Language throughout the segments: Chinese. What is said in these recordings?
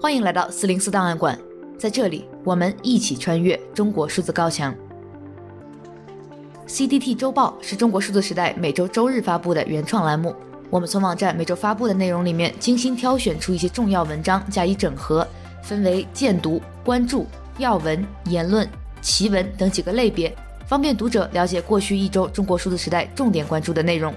欢迎来到四零四档案馆，在这里，我们一起穿越中国数字高墙。CDT 周报是中国数字时代每周周日发布的原创栏目。我们从网站每周发布的内容里面精心挑选出一些重要文章加以整合，分为荐读、关注、要闻、言论、奇闻等几个类别，方便读者了解过去一周中国数字时代重点关注的内容。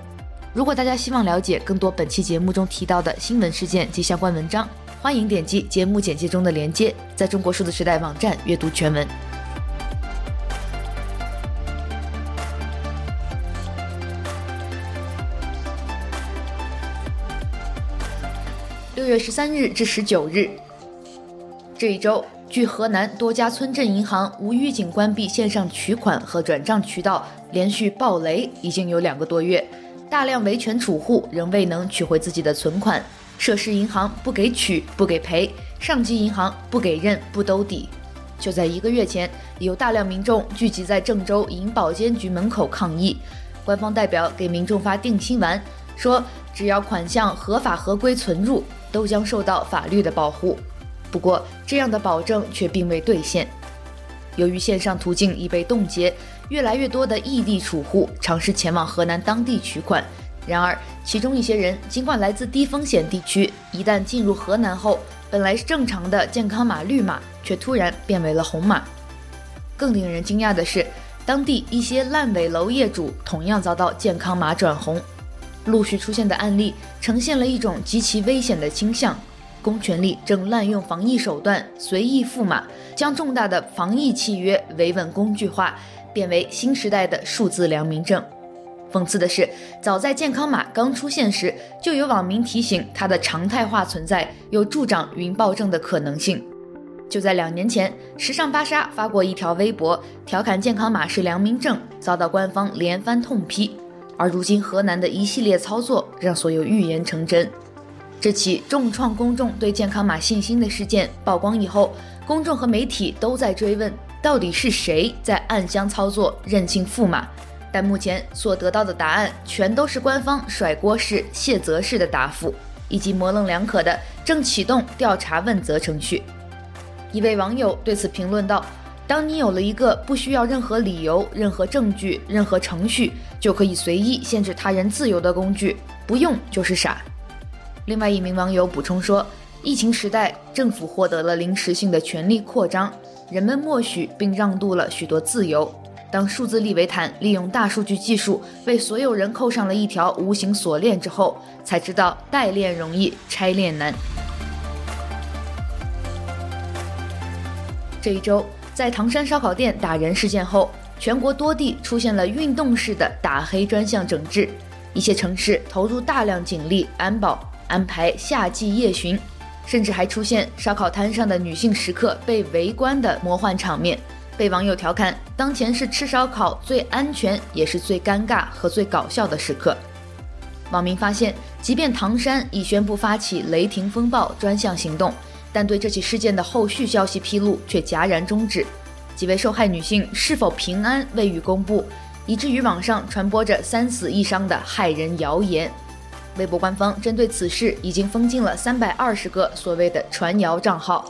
如果大家希望了解更多本期节目中提到的新闻事件及相关文章，欢迎点击节目简介中的链接，在中国数字时代网站阅读全文。月十三日至十九日，这一周，据河南多家村镇银行无预警关闭线上取款和转账渠道，连续暴雷已经有两个多月，大量维权储户仍未能取回自己的存款。涉事银行不给取不给赔，上级银行不给认不兜底。就在一个月前，有大量民众聚集在郑州银保监局门口抗议，官方代表给民众发定心丸，说只要款项合法合规存入，都将受到法律的保护。不过，这样的保证却并未兑现。由于线上途径已被冻结，越来越多的异地储户尝试前往河南当地取款。然而，其中一些人尽管来自低风险地区，一旦进入河南后，本来是正常的健康码绿码，却突然变为了红码。更令人惊讶的是，当地一些烂尾楼业主同样遭到健康码转红。陆续出现的案例呈现了一种极其危险的倾向：公权力正滥用防疫手段，随意赋码，将重大的防疫契约维稳工具化，变为新时代的数字良民证。讽刺的是，早在健康码刚出现时，就有网民提醒它的常态化存在有助长云暴政的可能性。就在两年前，时尚芭莎发过一条微博，调侃健康码是良民证，遭到官方连番痛批。而如今河南的一系列操作，让所有预言成真。这起重创公众对健康码信心的事件曝光以后，公众和媒体都在追问，到底是谁在暗箱操作、任性赋码？但目前所得到的答案全都是官方甩锅式、卸责式的答复，以及模棱两可的正启动调查问责程序。一位网友对此评论道：“当你有了一个不需要任何理由、任何证据、任何程序就可以随意限制他人自由的工具，不用就是傻。”另外一名网友补充说：“疫情时代，政府获得了临时性的权力扩张，人们默许并让渡了许多自由。”当数字利维坦利用大数据技术为所有人扣上了一条无形锁链之后，才知道代链容易拆链难。这一周，在唐山烧烤店打人事件后，全国多地出现了运动式的打黑专项整治，一些城市投入大量警力安保，安排夏季夜巡，甚至还出现烧烤摊上的女性食客被围观的魔幻场面。被网友调侃，当前是吃烧烤最安全，也是最尴尬和最搞笑的时刻。网民发现，即便唐山已宣布发起“雷霆风暴”专项行动，但对这起事件的后续消息披露却戛然终止。几位受害女性是否平安未予公布，以至于网上传播着三死一伤的骇人谣言。微博官方针对此事已经封禁了三百二十个所谓的传谣账号。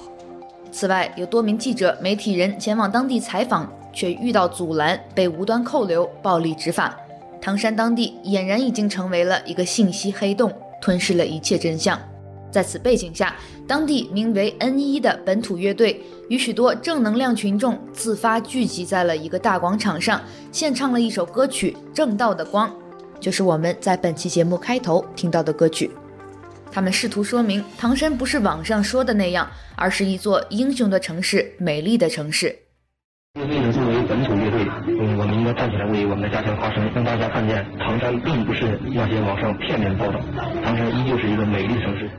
此外，有多名记者、媒体人前往当地采访，却遇到阻拦，被无端扣留、暴力执法。唐山当地俨然已经成为了一个信息黑洞，吞噬了一切真相。在此背景下，当地名为 N1 的本土乐队与许多正能量群众自发聚集在了一个大广场上，献唱了一首歌曲《正道的光》，就是我们在本期节目开头听到的歌曲。他们试图说明，唐山不是网上说的那样，而是一座英雄的城市，美丽的城市。乐队呢，作为本土乐队，我们应该站起来为我们的家乡发声，让大家看见唐山并不是那些网上片面报道，唐山依旧是一个美丽，城市。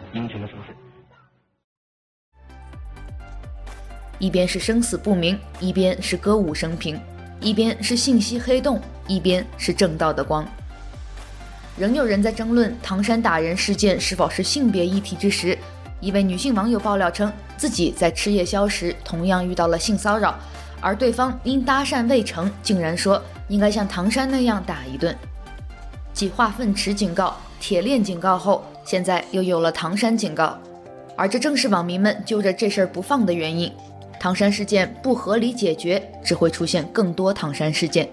一边是生死不明，一边是歌舞升平。一边是信息黑洞，一边是正道的光。仍有人在争论唐山打人事件是否是性别议题之时，一位女性网友爆料称，自己在吃夜宵时同样遇到了性骚扰，而对方因搭讪未成，竟然说应该像唐山那样打一顿。继化粪池警告、铁链警告后，现在又有了唐山警告，而这正是网民们揪着这事儿不放的原因。唐山事件不合理解决，只会出现更多唐山事件。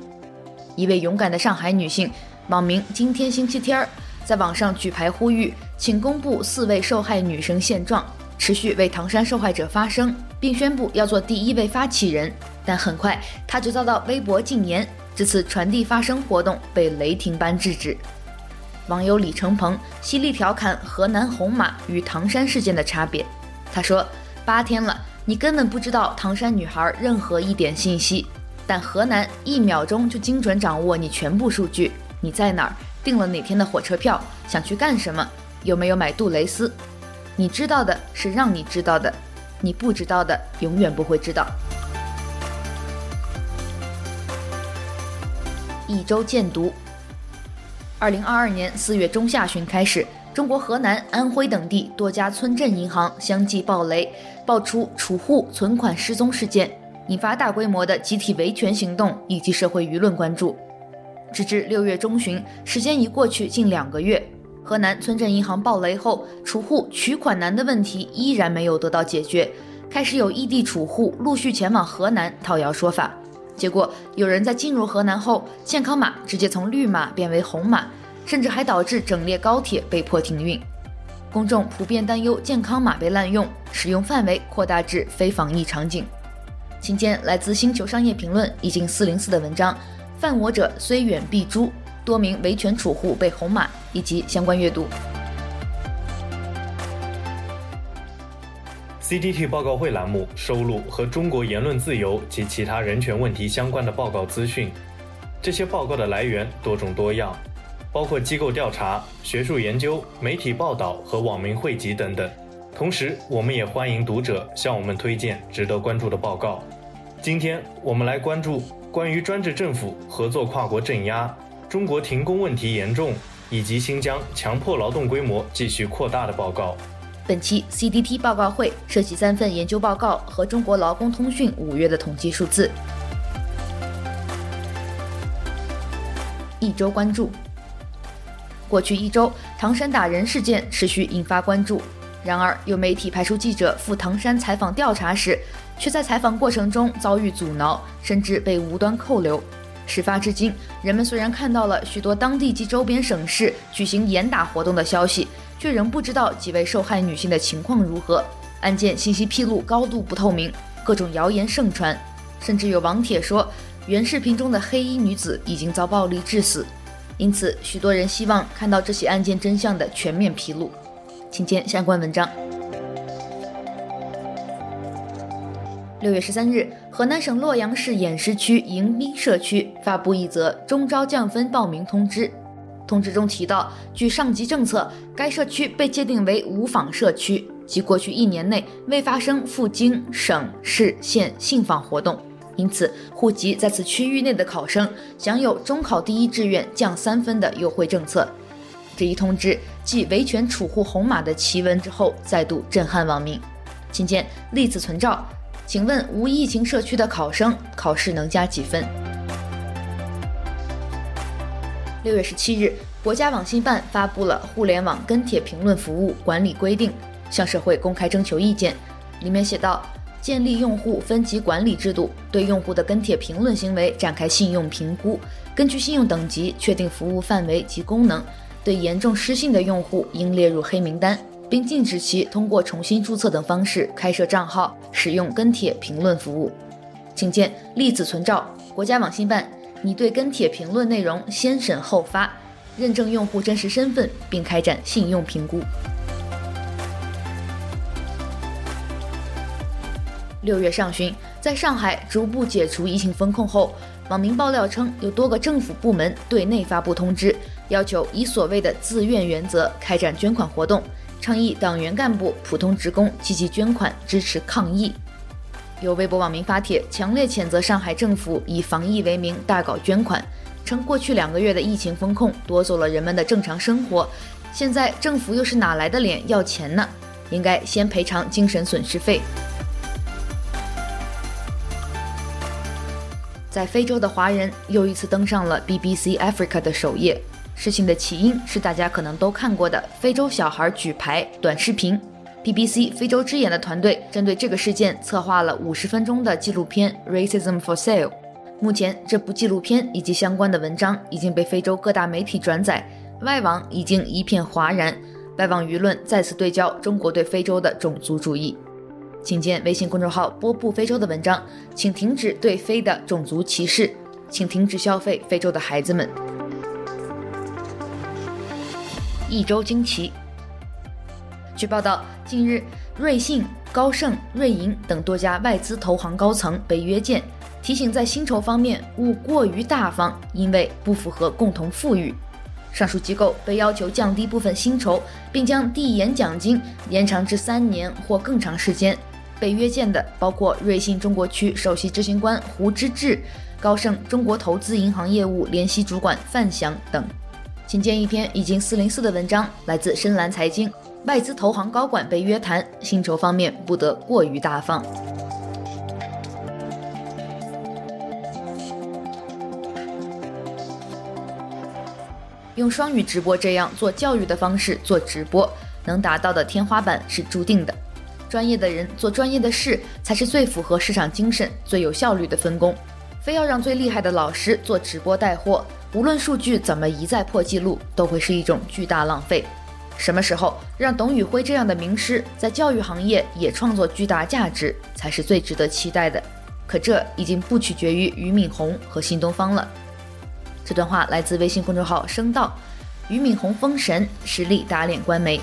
一位勇敢的上海女性。网名今天星期天儿在网上举牌呼吁，请公布四位受害女生现状，持续为唐山受害者发声，并宣布要做第一位发起人。但很快，她就遭到微博禁言，这次传递发声活动被雷霆般制止。网友李成鹏犀利调侃河南红马与唐山事件的差别，他说：“八天了，你根本不知道唐山女孩任何一点信息，但河南一秒钟就精准掌握你全部数据。”你在哪儿？订了哪天的火车票？想去干什么？有没有买杜蕾斯？你知道的是让你知道的，你不知道的永远不会知道。一周见读。二零二二年四月中下旬开始，中国河南、安徽等地多家村镇银行相继暴雷，爆出储户存款失踪事件，引发大规模的集体维权行动以及社会舆论关注。直至六月中旬，时间已过去近两个月，河南村镇银行暴雷后，储户取款难的问题依然没有得到解决，开始有异地储户陆续前往河南讨要说法。结果，有人在进入河南后，健康码直接从绿码变为红码，甚至还导致整列高铁被迫停运。公众普遍担忧健康码被滥用，使用范围扩大至非防疫场景。请见来自《星球商业评论》以及四零四的文章。犯我者虽远必诛，多名维权储户被红码以及相关阅读。CDT 报告会栏目收录和中国言论自由及其他人权问题相关的报告资讯，这些报告的来源多种多样，包括机构调查、学术研究、媒体报道和网民汇集等等。同时，我们也欢迎读者向我们推荐值得关注的报告。今天我们来关注。关于专制政府合作跨国镇压、中国停工问题严重以及新疆强迫劳动规模继续扩大的报告。本期 CDT 报告会涉及三份研究报告和中国劳工通讯五月的统计数字。一周关注：过去一周，唐山打人事件持续引发关注。然而，有媒体派出记者赴唐山采访调查时，却在采访过程中遭遇阻挠，甚至被无端扣留。事发至今，人们虽然看到了许多当地及周边省市举行严打活动的消息，却仍不知道几位受害女性的情况如何。案件信息披露高度不透明，各种谣言盛传，甚至有网帖说原视频中的黑衣女子已经遭暴力致死。因此，许多人希望看到这起案件真相的全面披露。请见相关文章。六月十三日，河南省洛阳市偃师区迎宾社区发布一则中招降分报名通知。通知中提到，据上级政策，该社区被界定为无访社区，即过去一年内未发生赴京、省、市、县信访活动，因此户籍在此区域内的考生享有中考第一志愿降三分的优惠政策。这一通知继维权储户红码的奇闻之后，再度震撼网民。请见例子存照，请问无疫情社区的考生考试能加几分？六月十七日，国家网信办发布了《互联网跟帖评论服务管理规定》，向社会公开征求意见。里面写道：建立用户分级管理制度，对用户的跟帖评论行为展开信用评估，根据信用等级确定服务范围及功能。对严重失信的用户应列入黑名单，并禁止其通过重新注册等方式开设账号使用跟帖评论服务。请见例子存照，国家网信办你对跟帖评论内容先审后发，认证用户真实身份，并开展信用评估。六月上旬，在上海逐步解除疫情封控后，网民爆料称有多个政府部门对内发布通知。要求以所谓的自愿原则开展捐款活动，倡议党员干部、普通职工积极捐款支持抗疫。有微博网民发帖，强烈谴责上海政府以防疫为名大搞捐款，称过去两个月的疫情封控夺走了人们的正常生活，现在政府又是哪来的脸要钱呢？应该先赔偿精神损失费。在非洲的华人又一次登上了 BBC Africa 的首页。事情的起因是大家可能都看过的非洲小孩举牌短视频。BBC 非洲之眼的团队针对这个事件策划了五十分钟的纪录片《Racism for Sale》。目前，这部纪录片以及相关的文章已经被非洲各大媒体转载，外网已经一片哗然，外网舆论再次对焦中国对非洲的种族主义。请见微信公众号“波布非洲”的文章，请停止对非的种族歧视，请停止消费非洲的孩子们。一周惊奇。据报道，近日，瑞信、高盛、瑞银等多家外资投行高层被约见，提醒在薪酬方面勿过于大方，因为不符合共同富裕。上述机构被要求降低部分薪酬，并将递延奖金延长至三年或更长时间。被约见的包括瑞信中国区首席执行官胡之志、高盛中国投资银行业务联席主管范翔等。请见一篇已经四零四的文章，来自深蓝财经。外资投行高管被约谈，薪酬方面不得过于大方。用双语直播这样做教育的方式做直播，能达到的天花板是注定的。专业的人做专业的事，才是最符合市场精神、最有效率的分工。非要让最厉害的老师做直播带货，无论数据怎么一再破纪录，都会是一种巨大浪费。什么时候让董宇辉这样的名师在教育行业也创作巨大价值，才是最值得期待的。可这已经不取决于俞敏洪和新东方了。这段话来自微信公众号“声道”，俞敏洪封神，实力打脸官媒。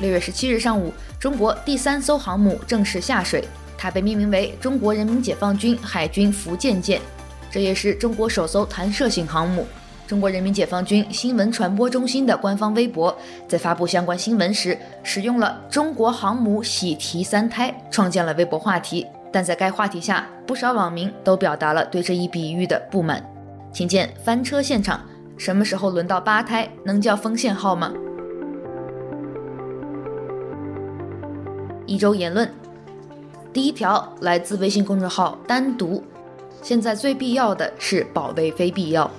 六月十七日上午，中国第三艘航母正式下水，它被命名为“中国人民解放军海军福建舰”，这也是中国首艘弹射型航母。中国人民解放军新闻传播中心的官方微博在发布相关新闻时，使用了“中国航母喜提三胎”，创建了微博话题。但在该话题下，不少网民都表达了对这一比喻的不满。请见翻车现场，什么时候轮到八胎？能叫丰县号吗？一周言论，第一条来自微信公众号“单独”，现在最必要的是保卫非必要。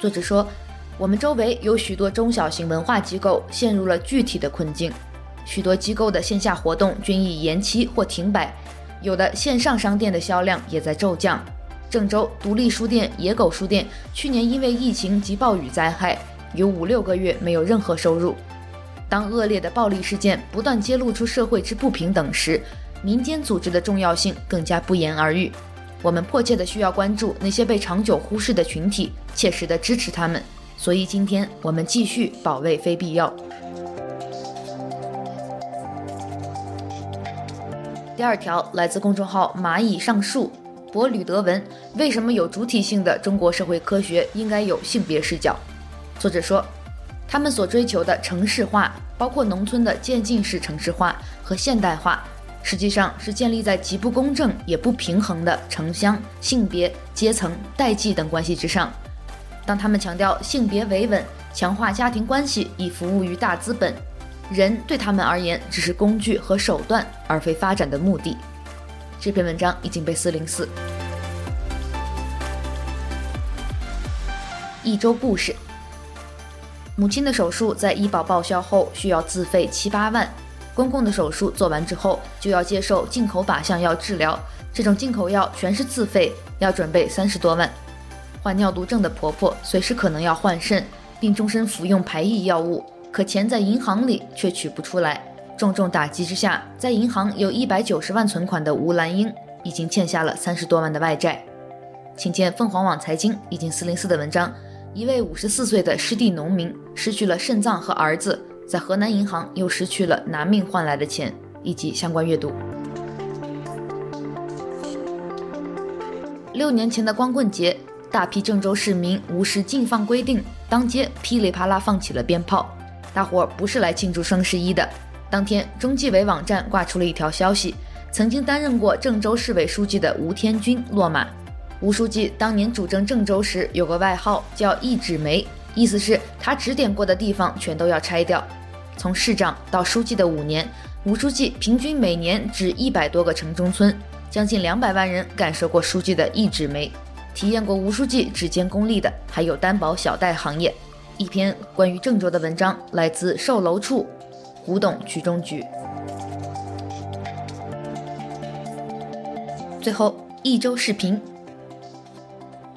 作者说，我们周围有许多中小型文化机构陷入了具体的困境，许多机构的线下活动均已延期或停摆，有的线上商店的销量也在骤降。郑州独立书店野狗书店去年因为疫情及暴雨灾害，有五六个月没有任何收入。当恶劣的暴力事件不断揭露出社会之不平等时，民间组织的重要性更加不言而喻。我们迫切的需要关注那些被长久忽视的群体，切实的支持他们。所以今天我们继续保卫非必要。第二条来自公众号“蚂蚁上树”，博吕德文：为什么有主体性的中国社会科学应该有性别视角？作者说，他们所追求的城市化，包括农村的渐进式城市化和现代化。实际上是建立在极不公正也不平衡的城乡、性别、阶层、代际等关系之上。当他们强调性别维稳、强化家庭关系以服务于大资本，人对他们而言只是工具和手段，而非发展的目的。这篇文章已经被四零四。一周故事：母亲的手术在医保报销后需要自费七八万。公公的手术做完之后，就要接受进口靶向药治疗，这种进口药全是自费，要准备三十多万。患尿毒症的婆婆随时可能要换肾，并终身服用排异药物，可钱在银行里却取不出来。重重打击之下，在银行有一百九十万存款的吴兰英，已经欠下了三十多万的外债。请见凤凰网财经已经四零四的文章，一位五十四岁的失地农民失去了肾脏和儿子。在河南银行又失去了拿命换来的钱，以及相关阅读。六年前的光棍节，大批郑州市民无视禁放规定，当街噼里啪啦放起了鞭炮。大伙儿不是来庆祝双十一的，当天，中纪委网站挂出了一条消息：曾经担任过郑州市委书记的吴天军落马。吴书记当年主政郑州时有个外号叫“一指没”，意思是他指点过的地方全都要拆掉。从市长到书记的五年，吴书记平均每年指一百多个城中村，将近两百万人感受过书记的“一指没”，体验过吴书记指尖功力的还有担保小贷行业。一篇关于郑州的文章来自售楼处，古董局中局。最后一周视频。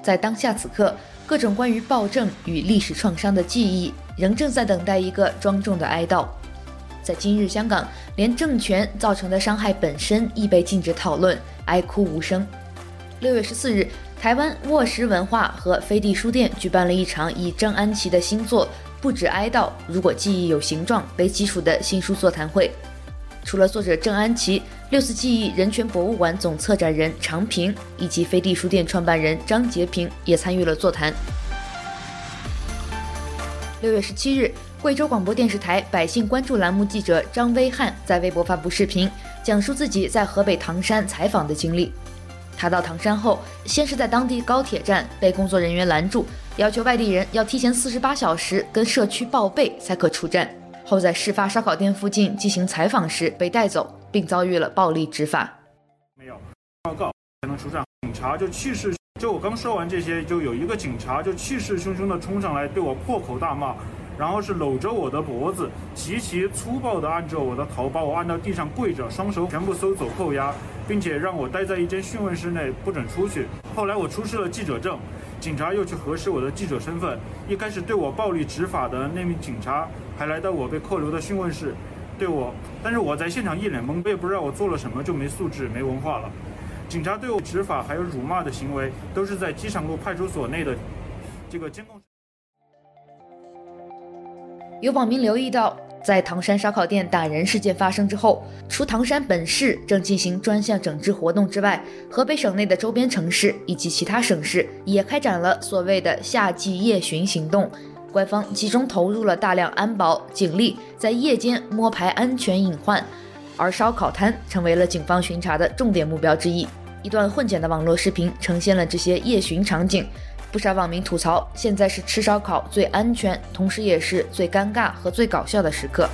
在当下此刻，各种关于暴政与历史创伤的记忆，仍正在等待一个庄重的哀悼。在今日香港，连政权造成的伤害本身亦被禁止讨论，哀哭无声。六月十四日，台湾沃石文化和飞地书店举办了一场以郑安琪的新作《不止哀悼，如果记忆有形状》为基础的新书座谈会。除了作者郑安琪，六四记忆人权博物馆总策展人常平以及飞地书店创办人张杰平也参与了座谈。六月十七日，贵州广播电视台百姓关注栏目记者张威汉在微博发布视频，讲述自己在河北唐山采访的经历。他到唐山后，先是在当地高铁站被工作人员拦住，要求外地人要提前四十八小时跟社区报备才可出站。后在事发烧烤店附近进行采访时被带走，并遭遇了暴力执法。没有报告才能出站，警察就气势，就我刚说完这些，就有一个警察就气势汹汹地冲上来对我破口大骂，然后是搂着我的脖子，极其粗暴地按着我的头，把我按到地上跪着，双手全部搜走扣押，并且让我待在一间讯问室内不准出去。后来我出示了记者证。警察又去核实我的记者身份。一开始对我暴力执法的那名警察，还来到我被扣留的讯问室，对我，但是我在现场一脸懵，我也不知道我做了什么，就没素质、没文化了。警察对我执法还有辱骂的行为，都是在机场路派出所内的这个监控。有网民留意到。在唐山烧烤店打人事件发生之后，除唐山本市正进行专项整治活动之外，河北省内的周边城市以及其他省市也开展了所谓的夏季夜巡行动。官方集中投入了大量安保警力，在夜间摸排安全隐患，而烧烤摊成为了警方巡查的重点目标之一。一段混剪的网络视频呈现了这些夜巡场景。不少网民吐槽，现在是吃烧烤最安全，同时也是最尴尬和最搞笑的时刻。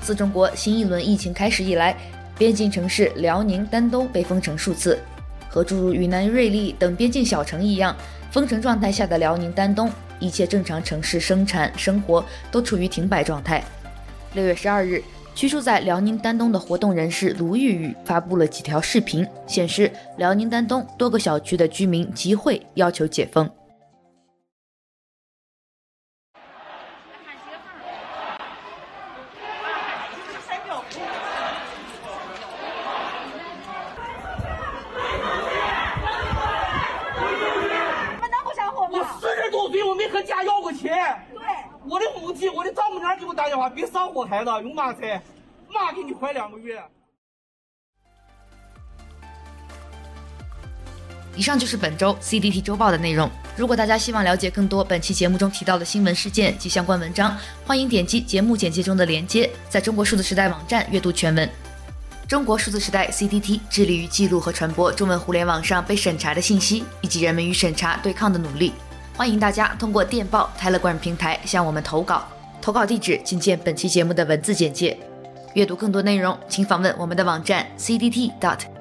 自中国新一轮疫情开始以来，边境城市辽宁丹东被封城数次，和诸如云南瑞丽等边境小城一样，封城状态下的辽宁丹东，一切正常城市生产生活都处于停摆状态。六月十二日。居住在辽宁丹东的活动人士卢玉玉发布了几条视频，显示辽宁丹东多个小区的居民集会要求解封。我四十多岁，我没和家要过钱。我的母亲，我的丈母娘给我打电话，别上火孩子，用嘛菜，妈给你怀两个月。以上就是本周 CDT 周报的内容。如果大家希望了解更多本期节目中提到的新闻事件及相关文章，欢迎点击节目简介中的链接，在中国数字时代网站阅读全文。中国数字时代 CDT 致力于记录和传播中文互联网上被审查的信息，以及人们与审查对抗的努力。欢迎大家通过电报 Telegram 平台向我们投稿，投稿地址请见本期节目的文字简介。阅读更多内容，请访问我们的网站 cdt.media。